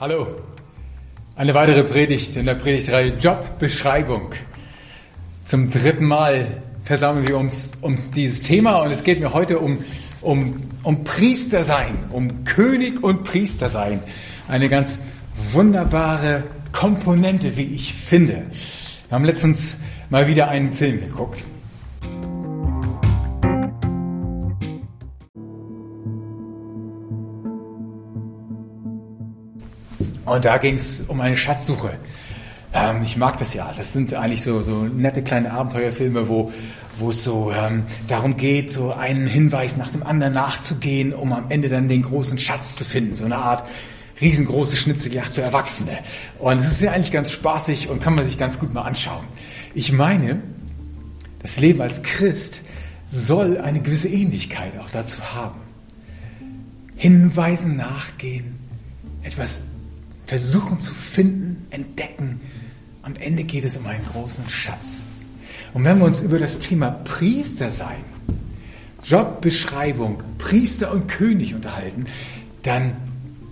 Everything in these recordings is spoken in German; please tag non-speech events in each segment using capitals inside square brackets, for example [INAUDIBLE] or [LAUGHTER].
Hallo. Eine weitere Predigt in der Predigtreihe Jobbeschreibung. Zum dritten Mal versammeln wir uns um dieses Thema und es geht mir heute um, um, um Priester sein, um König und Priester sein. Eine ganz wunderbare Komponente, wie ich finde. Wir haben letztens mal wieder einen Film geguckt. Und da ging es um eine Schatzsuche. Ähm, ich mag das ja. Das sind eigentlich so, so nette kleine Abenteuerfilme, wo, wo es so ähm, darum geht, so einen Hinweis nach dem anderen nachzugehen, um am Ende dann den großen Schatz zu finden. So eine Art riesengroße Schnitzeljagd für Erwachsene. Und es ist ja eigentlich ganz spaßig und kann man sich ganz gut mal anschauen. Ich meine, das Leben als Christ soll eine gewisse Ähnlichkeit auch dazu haben. Hinweisen nachgehen, etwas versuchen zu finden, entdecken. Am Ende geht es um einen großen Schatz. Und wenn wir uns über das Thema Priester sein, Jobbeschreibung, Priester und König unterhalten, dann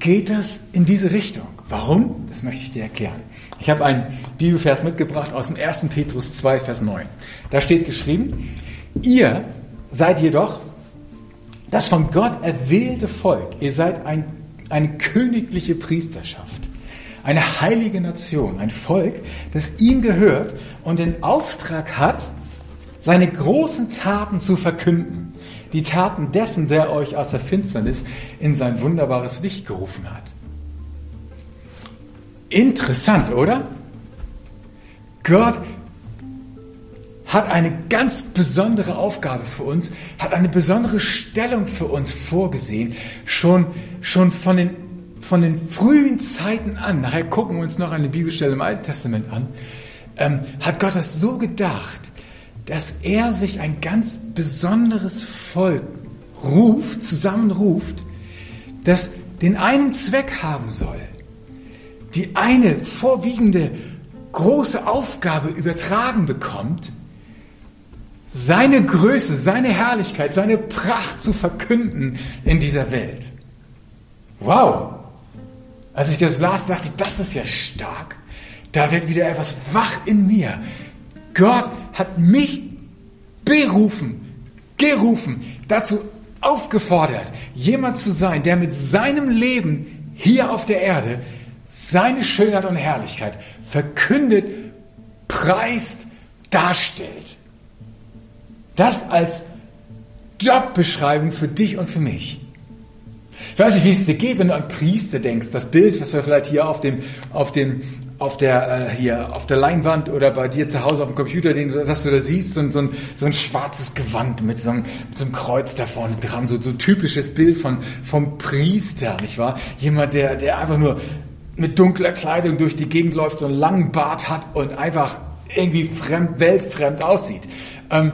geht das in diese Richtung. Warum? Das möchte ich dir erklären. Ich habe einen Bibelvers mitgebracht aus dem 1. Petrus 2, Vers 9. Da steht geschrieben, ihr seid jedoch das von Gott erwählte Volk. Ihr seid ein, eine königliche Priesterschaft eine heilige Nation, ein Volk, das ihm gehört und den Auftrag hat, seine großen Taten zu verkünden. Die Taten dessen, der euch aus der Finsternis in sein wunderbares Licht gerufen hat. Interessant, oder? Gott hat eine ganz besondere Aufgabe für uns, hat eine besondere Stellung für uns vorgesehen, schon, schon von den von den frühen Zeiten an, nachher gucken wir uns noch eine Bibelstelle im Alten Testament an, ähm, hat Gott das so gedacht, dass er sich ein ganz besonderes Volk ruft, zusammenruft, das den einen Zweck haben soll, die eine vorwiegende große Aufgabe übertragen bekommt, seine Größe, seine Herrlichkeit, seine Pracht zu verkünden in dieser Welt. Wow! Als ich das las, dachte ich, das ist ja stark. Da wird wieder etwas wach in mir. Gott hat mich berufen, gerufen, dazu aufgefordert, jemand zu sein, der mit seinem Leben hier auf der Erde seine Schönheit und Herrlichkeit verkündet, preist, darstellt. Das als Jobbeschreibung für dich und für mich. Ich weiß nicht, wie es dir geht, wenn du an Priester denkst. Das Bild, was wir vielleicht hier auf dem, auf dem, auf der, äh, hier, auf der Leinwand oder bei dir zu Hause auf dem Computer, den dass du da siehst, so, so, ein, so ein schwarzes Gewand mit so, einem, mit so einem Kreuz da vorne dran, so, so typisches Bild von, vom Priester, nicht wahr? Jemand, der, der einfach nur mit dunkler Kleidung durch die Gegend läuft, so einen langen Bart hat und einfach irgendwie fremd, weltfremd aussieht. Ähm,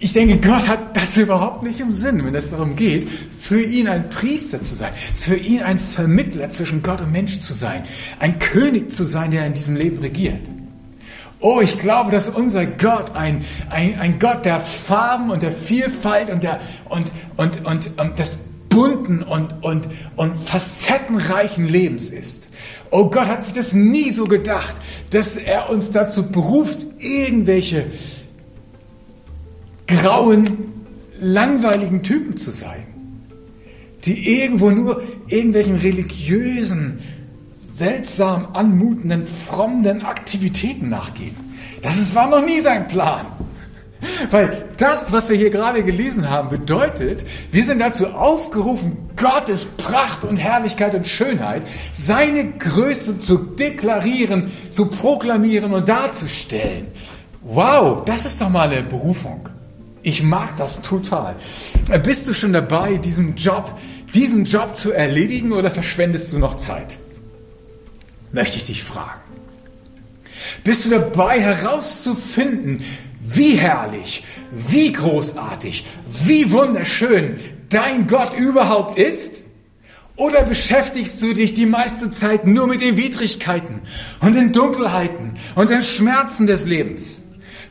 ich denke, Gott hat das überhaupt nicht im Sinn, wenn es darum geht, für ihn ein Priester zu sein, für ihn ein Vermittler zwischen Gott und Mensch zu sein, ein König zu sein, der in diesem Leben regiert. Oh, ich glaube, dass unser Gott ein, ein, ein Gott der Farben und der Vielfalt und, der, und, und, und, und des bunten und, und, und facettenreichen Lebens ist. Oh Gott hat sich das nie so gedacht, dass er uns dazu beruft, irgendwelche grauen, langweiligen Typen zu sein, die irgendwo nur irgendwelchen religiösen, seltsam anmutenden, frommen Aktivitäten nachgehen. Das war noch nie sein Plan. Weil das, was wir hier gerade gelesen haben, bedeutet, wir sind dazu aufgerufen, Gottes Pracht und Herrlichkeit und Schönheit, seine Größe zu deklarieren, zu proklamieren und darzustellen. Wow, das ist doch mal eine Berufung. Ich mag das total. Bist du schon dabei, diesen Job, diesen Job zu erledigen oder verschwendest du noch Zeit? Möchte ich dich fragen. Bist du dabei herauszufinden, wie herrlich, wie großartig, wie wunderschön dein Gott überhaupt ist? Oder beschäftigst du dich die meiste Zeit nur mit den Widrigkeiten und den Dunkelheiten und den Schmerzen des Lebens?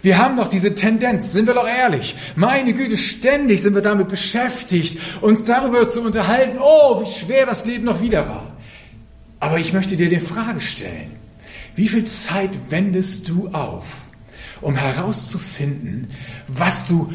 Wir haben doch diese Tendenz, sind wir doch ehrlich. Meine Güte, ständig sind wir damit beschäftigt, uns darüber zu unterhalten, oh, wie schwer das Leben noch wieder war. Aber ich möchte dir die Frage stellen, wie viel Zeit wendest du auf, um herauszufinden, was du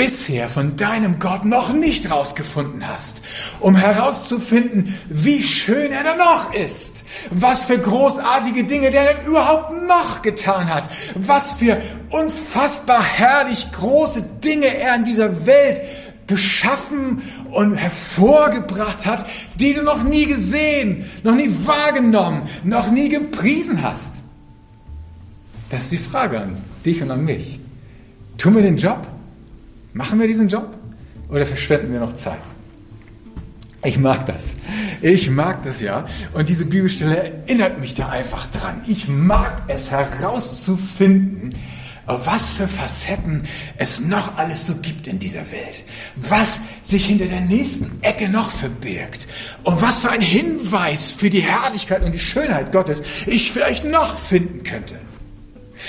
bisher von deinem Gott noch nicht rausgefunden hast, um herauszufinden, wie schön er da noch ist, was für großartige Dinge der denn überhaupt noch getan hat, was für unfassbar herrlich große Dinge er in dieser Welt geschaffen und hervorgebracht hat, die du noch nie gesehen, noch nie wahrgenommen, noch nie gepriesen hast. Das ist die Frage an dich und an mich. Tun wir den Job? Machen wir diesen Job oder verschwenden wir noch Zeit? Ich mag das. Ich mag das ja. Und diese Bibelstelle erinnert mich da einfach dran. Ich mag es herauszufinden, was für Facetten es noch alles so gibt in dieser Welt. Was sich hinter der nächsten Ecke noch verbirgt. Und was für ein Hinweis für die Herrlichkeit und die Schönheit Gottes ich vielleicht noch finden könnte.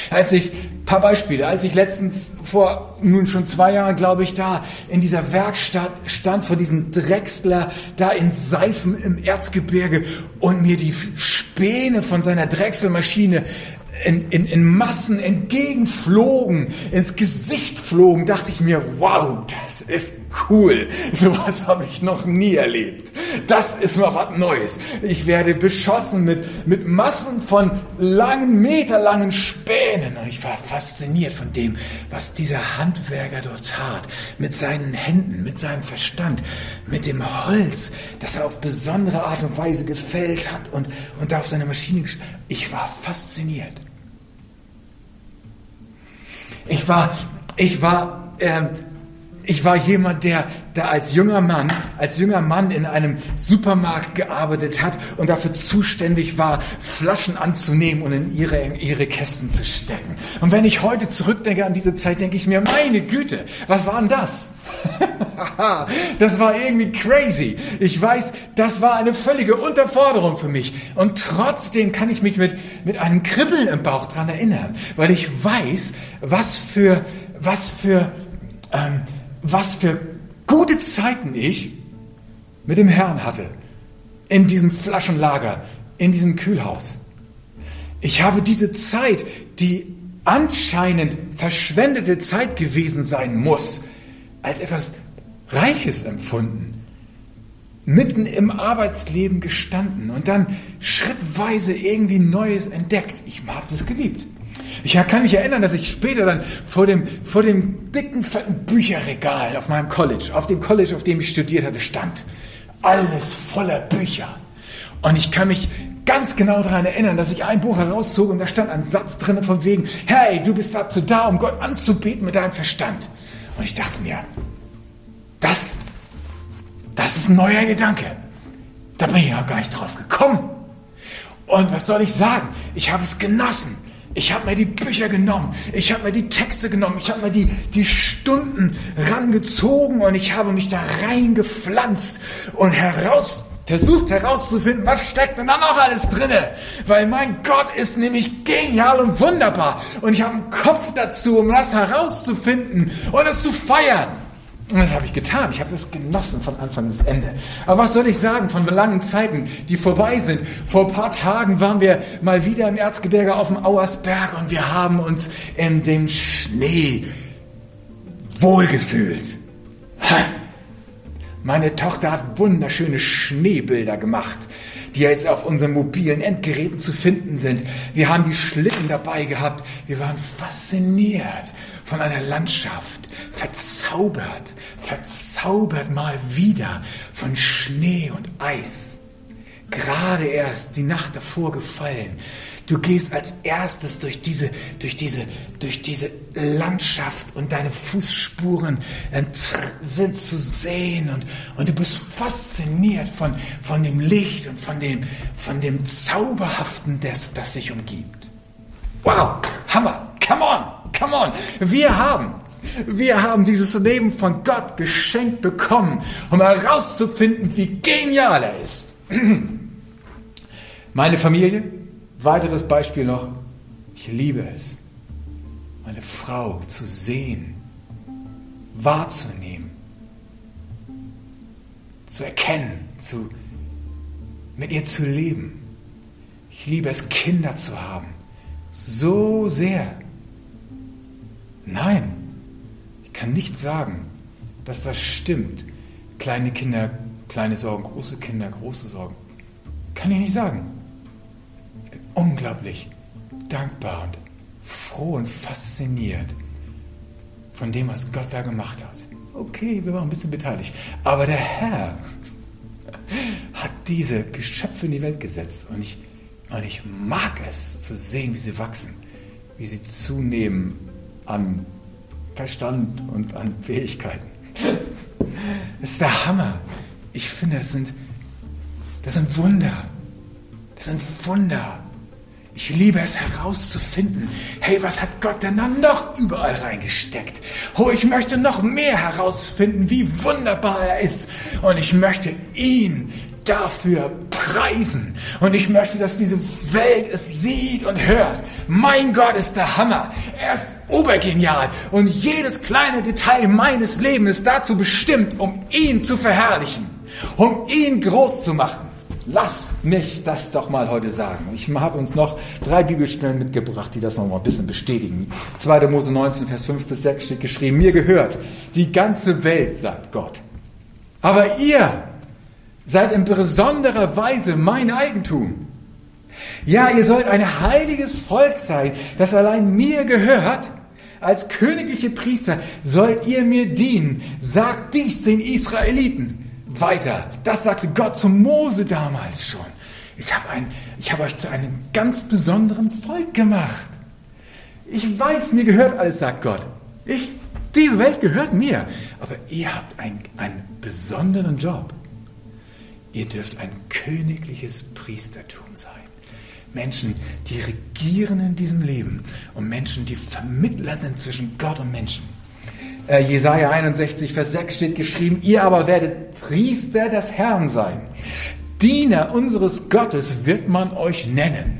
Als ich paar Beispiele. Als ich letztens vor nun schon zwei Jahren, glaube ich, da in dieser Werkstatt stand vor diesem Drechsler da in Seifen im Erzgebirge und mir die Späne von seiner Drechselmaschine in, in, in Massen entgegenflogen, ins Gesicht flogen, dachte ich mir, wow, das ist cool. [LAUGHS] Sowas habe ich noch nie erlebt. Das ist mal was Neues. Ich werde beschossen mit, mit Massen von langen, meterlangen Spänen. Und ich war fasziniert von dem, was dieser Handwerker dort tat. Mit seinen Händen, mit seinem Verstand, mit dem Holz, das er auf besondere Art und Weise gefällt hat und, und da auf seine Maschine. Ich war fasziniert. Ich war, ich war, äh, ich war jemand, der da als junger Mann, als junger Mann in einem Supermarkt gearbeitet hat und dafür zuständig war, Flaschen anzunehmen und in ihre, in ihre Kästen zu stecken. Und wenn ich heute zurückdenke an diese Zeit, denke ich mir, meine Güte, was war denn das? [LAUGHS] das war irgendwie crazy. Ich weiß, das war eine völlige Unterforderung für mich. Und trotzdem kann ich mich mit, mit einem Kribbeln im Bauch dran erinnern, weil ich weiß, was für, was für, ähm, was für gute Zeiten ich mit dem Herrn hatte. In diesem Flaschenlager, in diesem Kühlhaus. Ich habe diese Zeit, die anscheinend verschwendete Zeit gewesen sein muss, als etwas Reiches empfunden. Mitten im Arbeitsleben gestanden und dann schrittweise irgendwie Neues entdeckt. Ich habe das geliebt. Ich kann mich erinnern, dass ich später dann vor dem, vor dem dicken, fetten Bücherregal auf meinem College, auf dem College, auf dem ich studiert hatte, stand. Alles voller Bücher. Und ich kann mich ganz genau daran erinnern, dass ich ein Buch herauszog und da stand ein Satz drin von wegen, hey, du bist dazu da, um Gott anzubeten mit deinem Verstand. Und ich dachte mir, das, das ist ein neuer Gedanke. Da bin ich ja gar nicht drauf gekommen. Und was soll ich sagen? Ich habe es genossen. Ich habe mir die Bücher genommen, ich habe mir die Texte genommen, ich habe mir die, die Stunden rangezogen und ich habe mich da reingepflanzt und heraus, versucht herauszufinden, was steckt denn da noch alles drinne. Weil mein Gott ist nämlich genial und wunderbar und ich habe einen Kopf dazu, um das herauszufinden und es zu feiern. Und das habe ich getan. Ich habe das genossen von Anfang bis Ende. Aber was soll ich sagen von langen Zeiten, die vorbei sind? Vor ein paar Tagen waren wir mal wieder im Erzgebirge auf dem Auersberg und wir haben uns in dem Schnee wohlgefühlt. Ha! Meine Tochter hat wunderschöne Schneebilder gemacht, die jetzt auf unseren mobilen Endgeräten zu finden sind. Wir haben die Schlitten dabei gehabt. Wir waren fasziniert von einer Landschaft, verzaubert, verzaubert mal wieder von Schnee und Eis. Gerade erst die Nacht davor gefallen. Du gehst als erstes durch diese, durch diese, durch diese Landschaft und deine Fußspuren sind zu sehen und, und du bist fasziniert von, von dem Licht und von dem, von dem Zauberhaften, das, das sich umgibt. Wow, Hammer, come on, come on. Wir haben wir haben dieses Leben von Gott geschenkt bekommen, um herauszufinden, wie genial er ist. [CLEARS THROAT] Meine Familie, weiteres Beispiel noch, ich liebe es, meine Frau zu sehen, wahrzunehmen, zu erkennen, zu, mit ihr zu leben. Ich liebe es, Kinder zu haben. So sehr. Nein, ich kann nicht sagen, dass das stimmt. Kleine Kinder, kleine Sorgen, große Kinder, große Sorgen. Kann ich nicht sagen. Ich bin unglaublich dankbar und froh und fasziniert von dem, was Gott da gemacht hat. Okay, wir waren ein bisschen beteiligt. Aber der Herr hat diese Geschöpfe in die Welt gesetzt und ich, und ich mag es zu sehen, wie sie wachsen, wie sie zunehmen an Verstand und an Fähigkeiten. Das ist der Hammer. Ich finde, das sind, das sind Wunder. Das sind Wunder. Ich liebe es herauszufinden, hey, was hat Gott denn dann noch überall reingesteckt? Oh, ich möchte noch mehr herausfinden, wie wunderbar er ist. Und ich möchte ihn dafür preisen. Und ich möchte, dass diese Welt es sieht und hört. Mein Gott ist der Hammer. Er ist obergenial. Und jedes kleine Detail meines Lebens ist dazu bestimmt, um ihn zu verherrlichen, um ihn groß zu machen. Lass mich das doch mal heute sagen. Ich habe uns noch drei Bibelstellen mitgebracht, die das noch mal ein bisschen bestätigen. 2. Mose 19, Vers 5 bis 6 steht geschrieben, mir gehört die ganze Welt, sagt Gott. Aber ihr seid in besonderer Weise mein Eigentum. Ja, ihr sollt ein heiliges Volk sein, das allein mir gehört. Als königliche Priester sollt ihr mir dienen. Sagt dies den Israeliten weiter. Das sagte Gott zu Mose damals schon. Ich habe ich euch zu einem ganz besonderen Volk gemacht. Ich weiß, mir gehört alles, sagt Gott. Ich, diese Welt gehört mir. Aber ihr habt ein, einen besonderen Job. Ihr dürft ein königliches Priestertum sein. Menschen, die regieren in diesem Leben und Menschen, die Vermittler sind zwischen Gott und Menschen. Äh, Jesaja 61, Vers 6 steht geschrieben, ihr aber werdet Priester des Herrn sein. Diener unseres Gottes wird man euch nennen.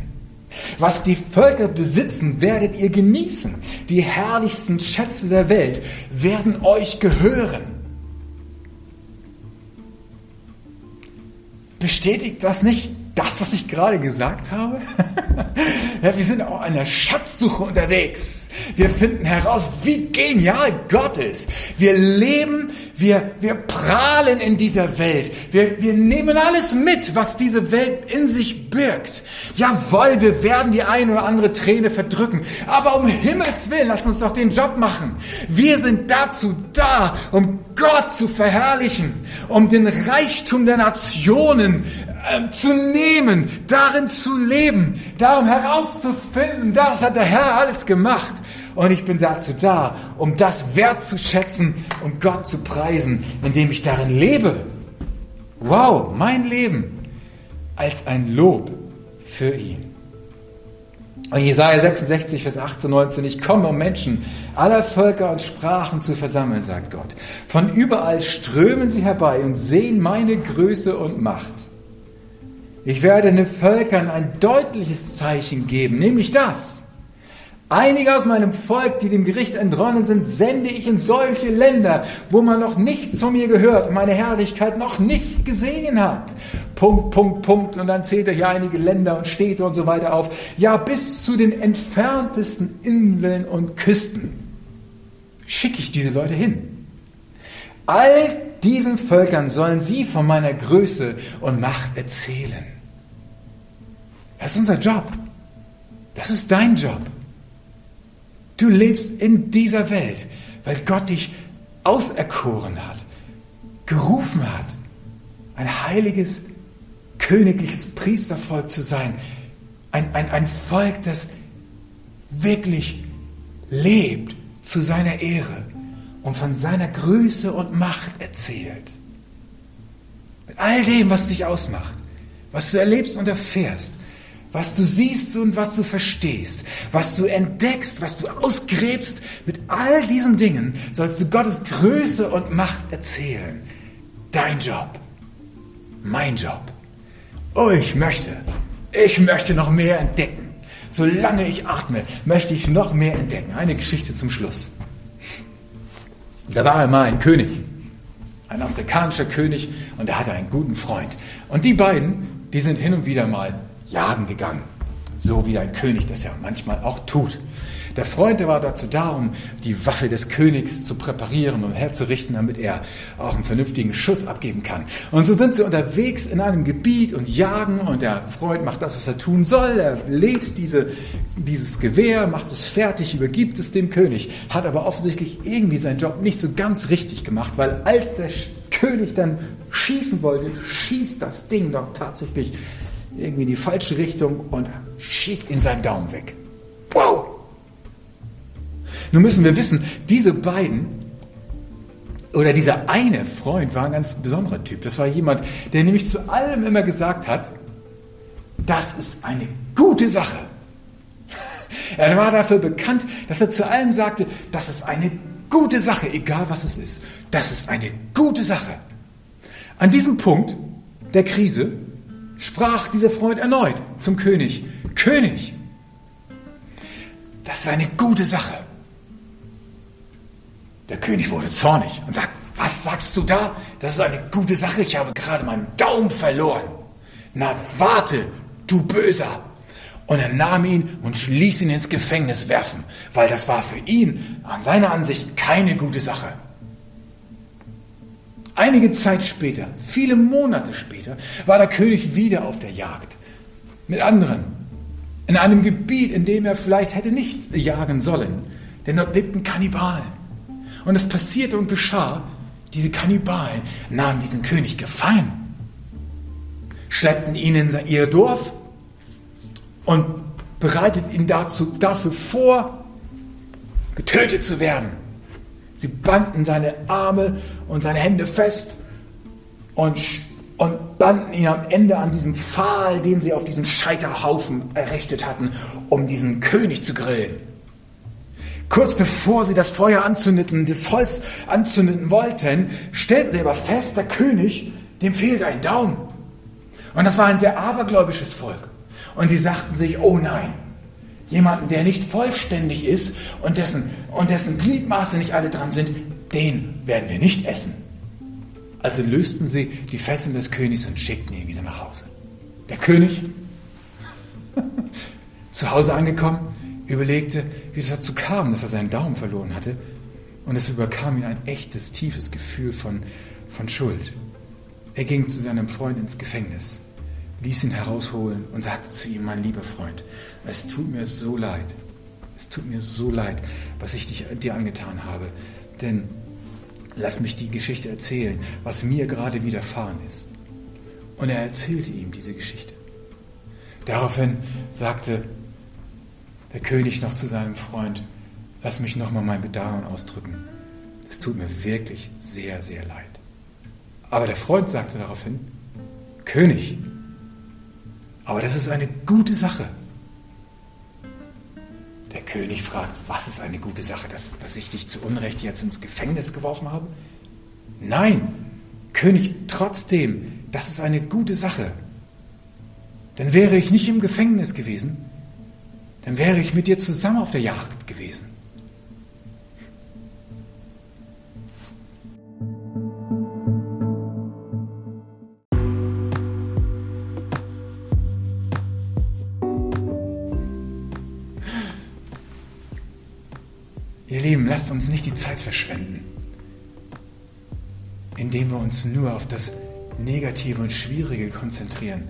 Was die Völker besitzen, werdet ihr genießen. Die herrlichsten Schätze der Welt werden euch gehören. Bestätigt das nicht das, was ich gerade gesagt habe? [LAUGHS] ja, wir sind auch an der Schatzsuche unterwegs. Wir finden heraus, wie genial Gott ist. Wir leben, wir, wir prahlen in dieser Welt. Wir, wir nehmen alles mit, was diese Welt in sich birgt. Jawohl, wir werden die eine oder andere Träne verdrücken. Aber um Himmels Willen, lass uns doch den Job machen. Wir sind dazu da, um Gott zu verherrlichen, um den Reichtum der Nationen äh, zu nehmen, darin zu leben, darum herauszufinden, das hat der Herr alles gemacht. Und ich bin dazu da, um das wertzuschätzen und Gott zu preisen, indem ich darin lebe. Wow, mein Leben als ein Lob für ihn. Und Jesaja 66, Vers 18, 19, ich komme, um Menschen aller Völker und Sprachen zu versammeln, sagt Gott. Von überall strömen sie herbei und sehen meine Größe und Macht. Ich werde den Völkern ein deutliches Zeichen geben, nämlich das. Einige aus meinem Volk, die dem Gericht entronnen sind, sende ich in solche Länder, wo man noch nichts von mir gehört und meine Herrlichkeit noch nicht gesehen hat. Punkt, Punkt, Punkt. Und dann zählt er hier einige Länder und Städte und so weiter auf. Ja, bis zu den entferntesten Inseln und Küsten schicke ich diese Leute hin. All diesen Völkern sollen sie von meiner Größe und Macht erzählen. Das ist unser Job. Das ist dein Job. Du lebst in dieser Welt, weil Gott dich auserkoren hat, gerufen hat, ein heiliges, königliches Priestervolk zu sein. Ein, ein, ein Volk, das wirklich lebt zu seiner Ehre und von seiner Größe und Macht erzählt. Mit all dem, was dich ausmacht, was du erlebst und erfährst, was du siehst und was du verstehst, was du entdeckst, was du ausgräbst, mit all diesen Dingen sollst du Gottes Größe und Macht erzählen. Dein Job, mein Job. Oh, ich möchte, ich möchte noch mehr entdecken. Solange ich atme, möchte ich noch mehr entdecken. Eine Geschichte zum Schluss. Da war einmal ein König, ein afrikanischer König, und er hatte einen guten Freund. Und die beiden, die sind hin und wieder mal jagen gegangen. So wie ein König das ja manchmal auch tut. Der Freund, der war dazu da, um die Waffe des Königs zu präparieren und herzurichten, damit er auch einen vernünftigen Schuss abgeben kann. Und so sind sie unterwegs in einem Gebiet und jagen und der Freund macht das, was er tun soll. Er lädt diese, dieses Gewehr, macht es fertig, übergibt es dem König, hat aber offensichtlich irgendwie seinen Job nicht so ganz richtig gemacht, weil als der König dann schießen wollte, schießt das Ding doch tatsächlich irgendwie in die falsche Richtung und schießt ihn seinen Daumen weg. Wow! Nun müssen wir wissen, diese beiden oder dieser eine Freund war ein ganz besonderer Typ. Das war jemand, der nämlich zu allem immer gesagt hat, das ist eine gute Sache. Er war dafür bekannt, dass er zu allem sagte, das ist eine gute Sache, egal was es ist. Das ist eine gute Sache. An diesem Punkt der Krise sprach dieser Freund erneut zum König, König, das ist eine gute Sache. Der König wurde zornig und sagt, was sagst du da? Das ist eine gute Sache, ich habe gerade meinen Daumen verloren. Na warte, du Böser. Und er nahm ihn und ließ ihn ins Gefängnis werfen, weil das war für ihn an seiner Ansicht keine gute Sache. Einige Zeit später, viele Monate später, war der König wieder auf der Jagd mit anderen. In einem Gebiet, in dem er vielleicht hätte nicht jagen sollen, denn dort lebten Kannibalen. Und es passierte und geschah, diese Kannibalen nahmen diesen König gefangen, schleppten ihn in ihr Dorf und bereiteten ihn dazu, dafür vor, getötet zu werden. Sie banden seine Arme und seine Hände fest und, und banden ihn am Ende an diesem Pfahl, den sie auf diesem Scheiterhaufen errichtet hatten, um diesen König zu grillen. Kurz bevor sie das Feuer anzündeten, das Holz anzünden wollten, stellten sie aber fest, der König, dem fehlt ein Daumen. Und das war ein sehr abergläubisches Volk. Und sie sagten sich, oh nein, jemanden, der nicht vollständig ist und dessen, und dessen Gliedmaße nicht alle dran sind, den werden wir nicht essen. Also lösten sie die Fesseln des Königs und schickten ihn wieder nach Hause. Der König, [LAUGHS] zu Hause angekommen, überlegte, wie es dazu kam, dass er seinen Daumen verloren hatte. Und es überkam ihn ein echtes, tiefes Gefühl von, von Schuld. Er ging zu seinem Freund ins Gefängnis, ließ ihn herausholen und sagte zu ihm, mein lieber Freund, es tut mir so leid, es tut mir so leid, was ich dich, dir angetan habe. Denn lass mich die Geschichte erzählen, was mir gerade widerfahren ist. Und er erzählte ihm diese Geschichte. Daraufhin sagte der König noch zu seinem Freund, lass mich nochmal mein Bedauern ausdrücken. Es tut mir wirklich sehr, sehr leid. Aber der Freund sagte daraufhin, König, aber das ist eine gute Sache. Der König fragt, was ist eine gute Sache, dass, dass ich dich zu Unrecht jetzt ins Gefängnis geworfen habe? Nein, König, trotzdem, das ist eine gute Sache. Dann wäre ich nicht im Gefängnis gewesen, dann wäre ich mit dir zusammen auf der Jagd gewesen. Zeit verschwenden, indem wir uns nur auf das Negative und Schwierige konzentrieren.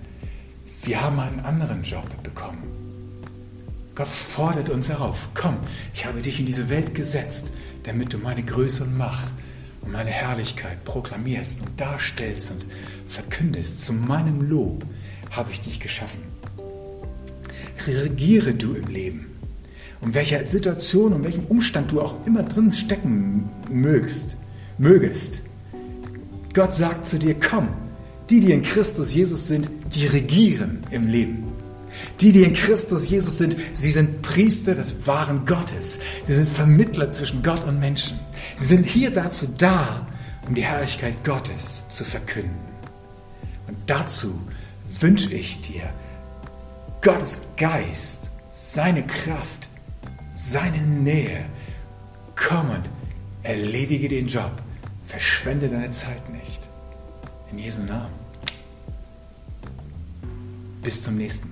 Wir haben einen anderen Job bekommen. Gott fordert uns herauf, komm, ich habe dich in diese Welt gesetzt, damit du meine Größe und Macht und meine Herrlichkeit proklamierst und darstellst und verkündest. Zu meinem Lob habe ich dich geschaffen. Reagiere du im Leben. Um welcher Situation, um welchem Umstand du auch immer drin stecken mögst, mögest. Gott sagt zu dir, komm, die, die in Christus Jesus sind, die regieren im Leben. Die, die in Christus Jesus sind, sie sind Priester des wahren Gottes. Sie sind Vermittler zwischen Gott und Menschen. Sie sind hier dazu da, um die Herrlichkeit Gottes zu verkünden. Und dazu wünsche ich dir Gottes Geist, seine Kraft, seine Nähe. Komm und erledige den Job. Verschwende deine Zeit nicht. In Jesu Namen. Bis zum nächsten Mal.